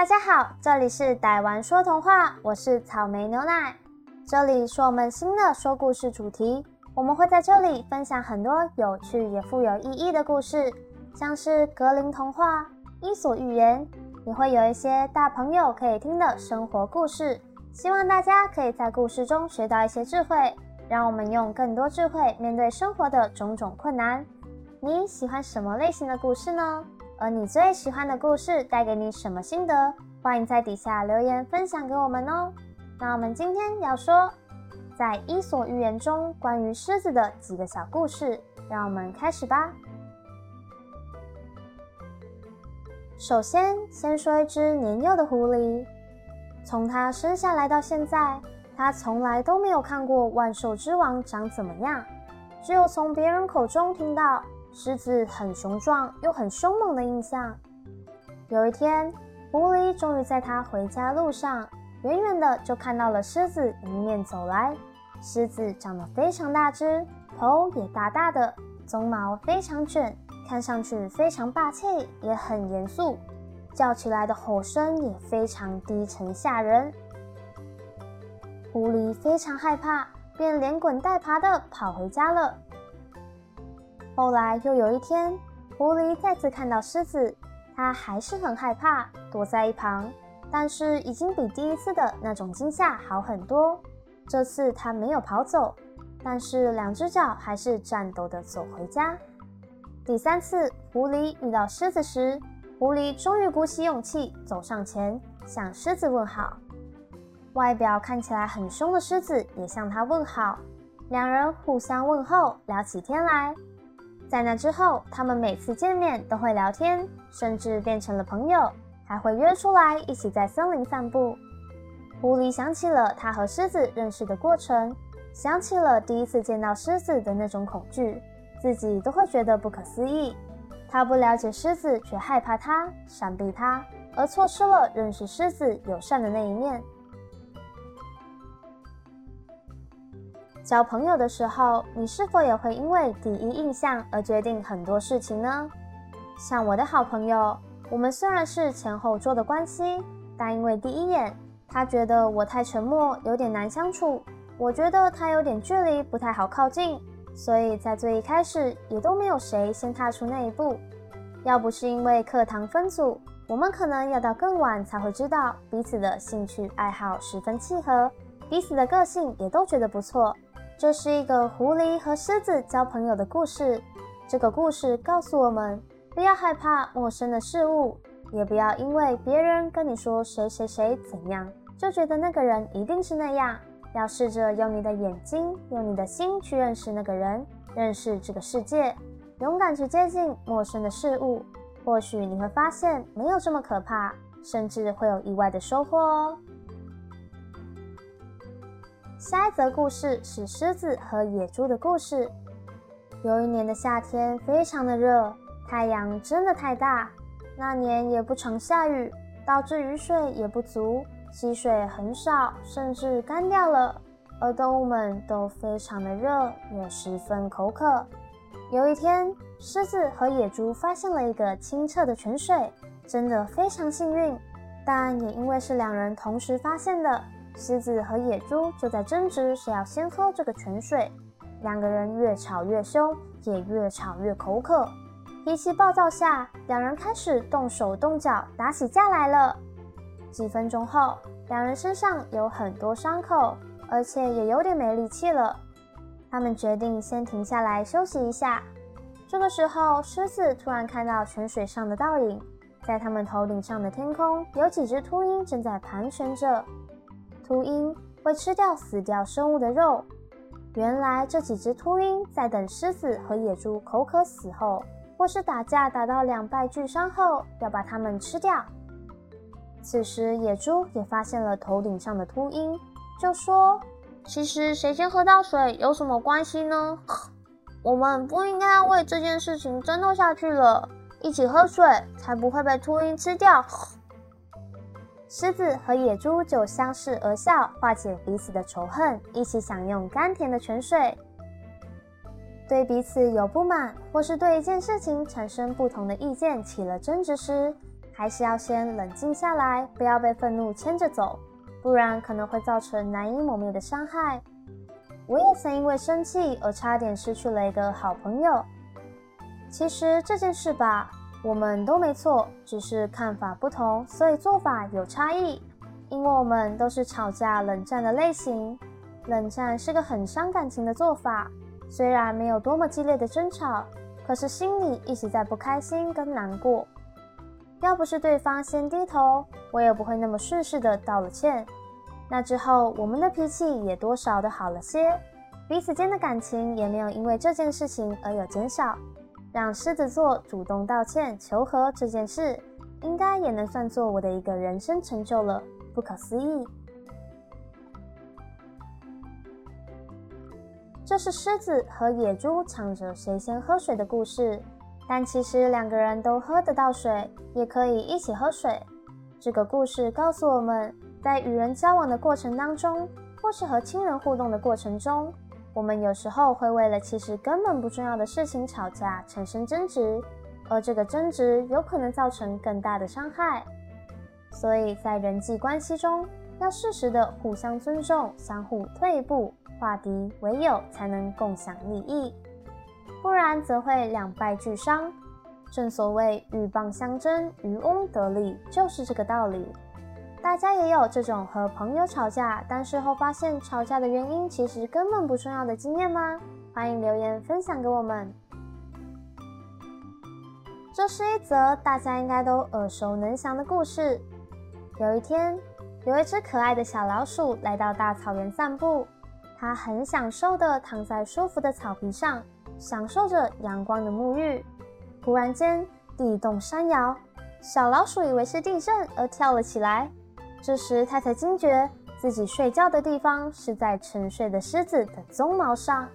大家好，这里是逮玩说童话，我是草莓牛奶。这里是我们新的说故事主题，我们会在这里分享很多有趣也富有意义的故事，像是格林童话、伊索寓言，也会有一些大朋友可以听的生活故事。希望大家可以在故事中学到一些智慧，让我们用更多智慧面对生活的种种困难。你喜欢什么类型的故事呢？而你最喜欢的故事带给你什么心得？欢迎在底下留言分享给我们哦。那我们今天要说，在《伊索寓言》中关于狮子的几个小故事，让我们开始吧。首先，先说一只年幼的狐狸，从它生下来到现在，它从来都没有看过万兽之王长怎么样，只有从别人口中听到。狮子很雄壮又很凶猛的印象。有一天，狐狸终于在它回家路上，远远的就看到了狮子迎面走来。狮子长得非常大只，头也大大的，鬃毛非常卷，看上去非常霸气，也很严肃，叫起来的吼声也非常低沉吓人。狐狸非常害怕，便连滚带爬的跑回家了。后来又有一天，狐狸再次看到狮子，它还是很害怕，躲在一旁。但是已经比第一次的那种惊吓好很多。这次它没有跑走，但是两只脚还是颤抖的走回家。第三次，狐狸遇到狮子时，狐狸终于鼓起勇气走上前，向狮子问好。外表看起来很凶的狮子也向它问好，两人互相问候，聊起天来。在那之后，他们每次见面都会聊天，甚至变成了朋友，还会约出来一起在森林散步。狐狸想起了他和狮子认识的过程，想起了第一次见到狮子的那种恐惧，自己都会觉得不可思议。他不了解狮子，却害怕它，闪避它，而错失了认识狮子友善的那一面。交朋友的时候，你是否也会因为第一印象而决定很多事情呢？像我的好朋友，我们虽然是前后桌的关系，但因为第一眼，他觉得我太沉默，有点难相处；我觉得他有点距离，不太好靠近，所以在最一开始也都没有谁先踏出那一步。要不是因为课堂分组，我们可能要到更晚才会知道彼此的兴趣爱好十分契合，彼此的个性也都觉得不错。这是一个狐狸和狮子交朋友的故事。这个故事告诉我们，不要害怕陌生的事物，也不要因为别人跟你说谁谁谁怎样，就觉得那个人一定是那样。要试着用你的眼睛，用你的心去认识那个人，认识这个世界，勇敢去接近陌生的事物。或许你会发现没有这么可怕，甚至会有意外的收获哦。下一则故事是狮子和野猪的故事。有一年的夏天非常的热，太阳真的太大。那年也不常下雨，导致雨水也不足，溪水很少，甚至干掉了。而动物们都非常的热，也十分口渴。有一天，狮子和野猪发现了一个清澈的泉水，真的非常幸运。但也因为是两人同时发现的。狮子和野猪就在争执谁要先喝这个泉水，两个人越吵越凶，也越吵越口渴。脾气暴躁下，两人开始动手动脚，打起架来了。几分钟后，两人身上有很多伤口，而且也有点没力气了。他们决定先停下来休息一下。这个时候，狮子突然看到泉水上的倒影，在他们头顶上的天空，有几只秃鹰正在盘旋着。秃鹰会吃掉死掉生物的肉。原来这几只秃鹰在等狮子和野猪口渴死后，或是打架打到两败俱伤后，要把它们吃掉。此时野猪也发现了头顶上的秃鹰，就说：“其实谁先喝到水有什么关系呢？我们不应该为这件事情争斗下去了，一起喝水才不会被秃鹰吃掉。”狮子和野猪就相视而笑，化解彼此的仇恨，一起享用甘甜的泉水。对彼此有不满，或是对一件事情产生不同的意见，起了争执时，还是要先冷静下来，不要被愤怒牵着走，不然可能会造成难以磨灭的伤害。我也曾因为生气而差点失去了一个好朋友。其实这件事吧，我们都没错，只是看法不同，所以做法有差异。因为我们都是吵架冷战的类型，冷战是个很伤感情的做法。虽然没有多么激烈的争吵，可是心里一直在不开心跟难过。要不是对方先低头，我也不会那么顺势的道了歉。那之后，我们的脾气也多少的好了些，彼此间的感情也没有因为这件事情而有减少。让狮子座主动道歉求和这件事，应该也能算作我的一个人生成就了，不可思议。这是狮子和野猪抢着谁先喝水的故事，但其实两个人都喝得到水，也可以一起喝水。这个故事告诉我们。在与人交往的过程当中，或是和亲人互动的过程中，我们有时候会为了其实根本不重要的事情吵架，产生争执，而这个争执有可能造成更大的伤害。所以在人际关系中，要适时的互相尊重，相互退步，化敌为友，才能共享利益，不然则会两败俱伤。正所谓鹬蚌相争，渔翁得利，就是这个道理。大家也有这种和朋友吵架，但事后发现吵架的原因其实根本不重要的经验吗？欢迎留言分享给我们。这是一则大家应该都耳熟能详的故事。有一天，有一只可爱的小老鼠来到大草原散步，它很享受的躺在舒服的草皮上，享受着阳光的沐浴。突然间，地动山摇，小老鼠以为是地震而跳了起来。这时，他才惊觉自己睡觉的地方是在沉睡的狮子的鬃毛上。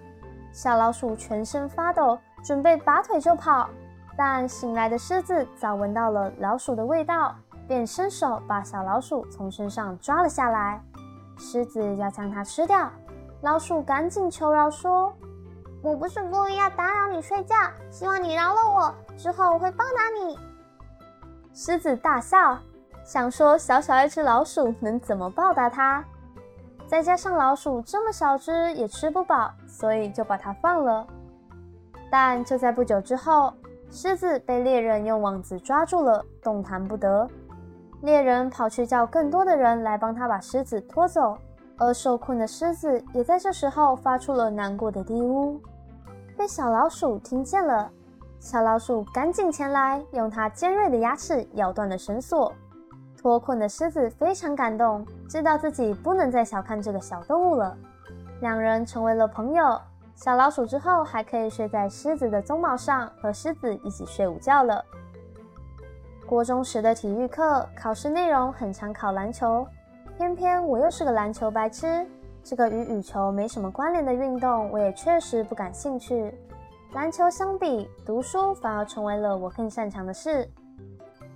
小老鼠全身发抖，准备拔腿就跑，但醒来的狮子早闻到了老鼠的味道，便伸手把小老鼠从身上抓了下来。狮子要将它吃掉，老鼠赶紧求饶说：“我不是故意要打扰你睡觉，希望你饶了我，之后我会报答你。”狮子大笑。想说小小一只老鼠能怎么报答它？再加上老鼠这么小只也吃不饱，所以就把它放了。但就在不久之后，狮子被猎人用网子抓住了，动弹不得。猎人跑去叫更多的人来帮他把狮子拖走，而受困的狮子也在这时候发出了难过的低呜。被小老鼠听见了，小老鼠赶紧前来，用它尖锐的牙齿咬断了绳索。脱困的狮子非常感动，知道自己不能再小看这个小动物了。两人成为了朋友。小老鼠之后还可以睡在狮子的鬃毛上，和狮子一起睡午觉了。国中时的体育课考试内容很常考篮球，偏偏我又是个篮球白痴。这个与羽球没什么关联的运动，我也确实不感兴趣。篮球相比读书，反而成为了我更擅长的事。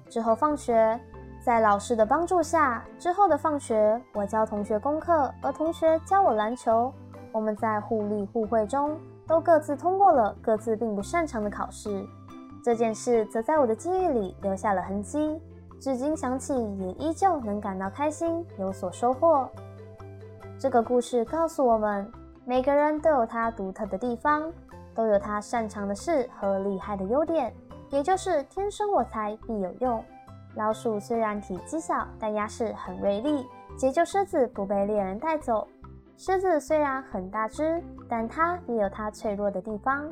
之后放学。在老师的帮助下，之后的放学，我教同学功课，而同学教我篮球。我们在互利互惠中，都各自通过了各自并不擅长的考试。这件事则在我的记忆里留下了痕迹，至今想起也依旧能感到开心，有所收获。这个故事告诉我们，每个人都有他独特的地方，都有他擅长的事和厉害的优点，也就是天生我材必有用。老鼠虽然体积小，但牙齿很锐利，解救狮子不被猎人带走。狮子虽然很大只，但它也有它脆弱的地方。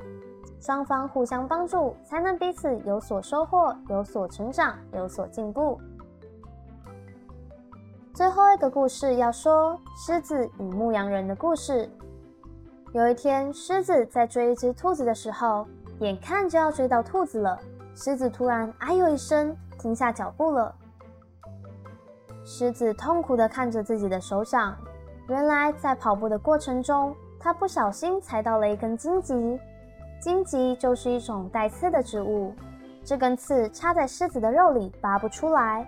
双方互相帮助，才能彼此有所收获、有所成长、有所进步。最后一个故事要说狮子与牧羊人的故事。有一天，狮子在追一只兔子的时候，眼看就要追到兔子了，狮子突然“哎呦”一声。停下脚步了。狮子痛苦地看着自己的手掌，原来在跑步的过程中，它不小心踩到了一根荆棘。荆棘就是一种带刺的植物，这根刺插在狮子的肉里，拔不出来。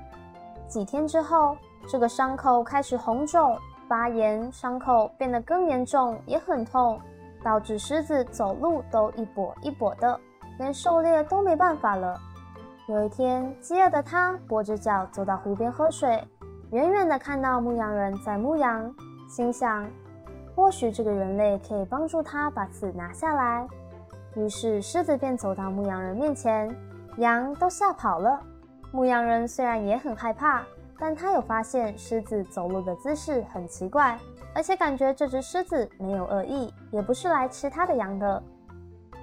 几天之后，这个伤口开始红肿、发炎，伤口变得更严重，也很痛，导致狮子走路都一跛一跛的，连狩猎都没办法了。有一天，饥饿的他跛着脚走到湖边喝水，远远的看到牧羊人在牧羊，心想：或许这个人类可以帮助他把刺拿下来。于是狮子便走到牧羊人面前，羊都吓跑了。牧羊人虽然也很害怕，但他有发现狮子走路的姿势很奇怪，而且感觉这只狮子没有恶意，也不是来吃他的羊的。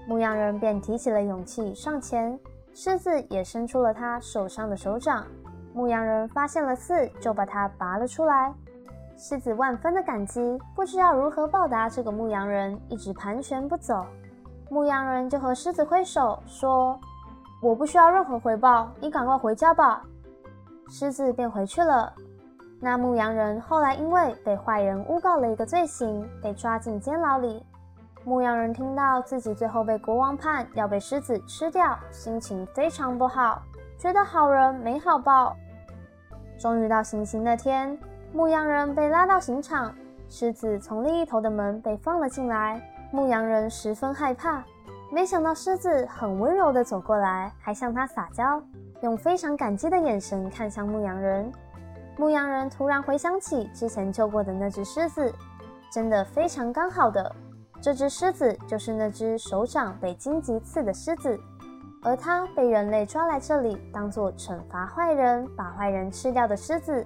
牧羊人便提起了勇气上前，狮子也伸出了他受伤的手掌。牧羊人发现了刺，就把它拔了出来。狮子万分的感激，不知道如何报答这个牧羊人，一直盘旋不走。牧羊人就和狮子挥手说。我不需要任何回报，你赶快回家吧。狮子便回去了。那牧羊人后来因为被坏人诬告了一个罪行，被抓进监牢里。牧羊人听到自己最后被国王判要被狮子吃掉，心情非常不好，觉得好人没好报。终于到行刑那天，牧羊人被拉到刑场，狮子从另一头的门被放了进来。牧羊人十分害怕。没想到狮子很温柔地走过来，还向他撒娇，用非常感激的眼神看向牧羊人。牧羊人突然回想起之前救过的那只狮子，真的非常刚好的，这只狮子就是那只手掌被荆棘刺的狮子，而它被人类抓来这里当做惩罚坏人、把坏人吃掉的狮子。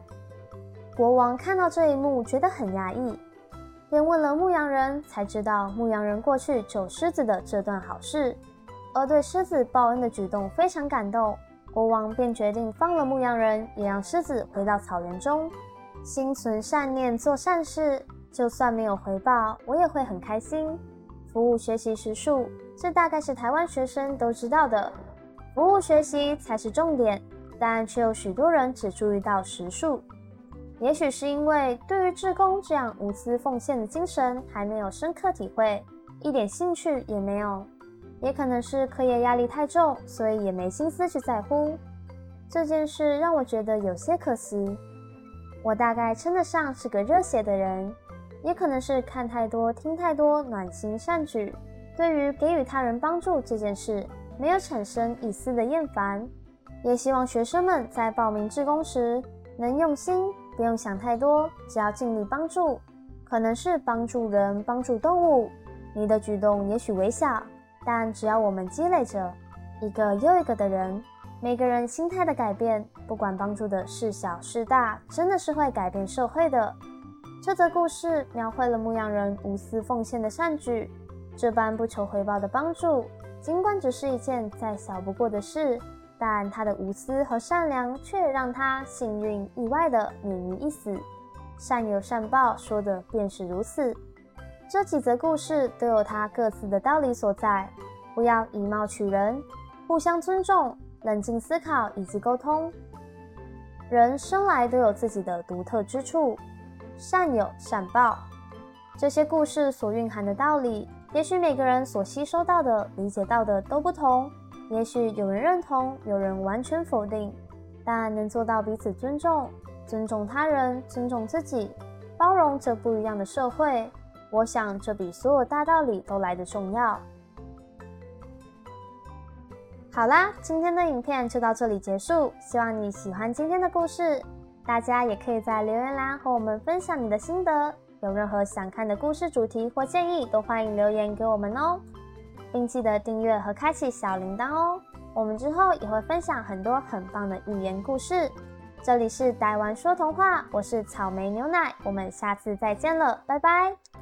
国王看到这一幕，觉得很压抑。便问了牧羊人，才知道牧羊人过去救狮子的这段好事，而对狮子报恩的举动非常感动。国王便决定放了牧羊人，也让狮子回到草原中。心存善念，做善事，就算没有回报，我也会很开心。服务学习时数，这大概是台湾学生都知道的。服务学习才是重点，但却有许多人只注意到时数。也许是因为对于志工这样无私奉献的精神还没有深刻体会，一点兴趣也没有；也可能是课业压力太重，所以也没心思去在乎这件事，让我觉得有些可惜。我大概称得上是个热血的人，也可能是看太多、听太多暖心善举，对于给予他人帮助这件事没有产生一丝的厌烦。也希望学生们在报名志工时能用心。不用想太多，只要尽力帮助，可能是帮助人、帮助动物。你的举动也许微小，但只要我们积累着一个又一个的人，每个人心态的改变，不管帮助的是小是大，真的是会改变社会的。这则故事描绘了牧羊人无私奉献的善举，这般不求回报的帮助，尽管只是一件再小不过的事。但他的无私和善良却让他幸运意外的免于一死。善有善报，说的便是如此。这几则故事都有它各自的道理所在。不要以貌取人，互相尊重，冷静思考以及沟通。人生来都有自己的独特之处，善有善报。这些故事所蕴含的道理，也许每个人所吸收到的、理解到的都不同。也许有人认同，有人完全否定，但能做到彼此尊重、尊重他人、尊重自己、包容这不一样的社会，我想这比所有大道理都来得重要。好啦，今天的影片就到这里结束，希望你喜欢今天的故事。大家也可以在留言栏和我们分享你的心得，有任何想看的故事主题或建议，都欢迎留言给我们哦。并记得订阅和开启小铃铛哦！我们之后也会分享很多很棒的寓言故事。这里是台湾说童话，我是草莓牛奶，我们下次再见了，拜拜。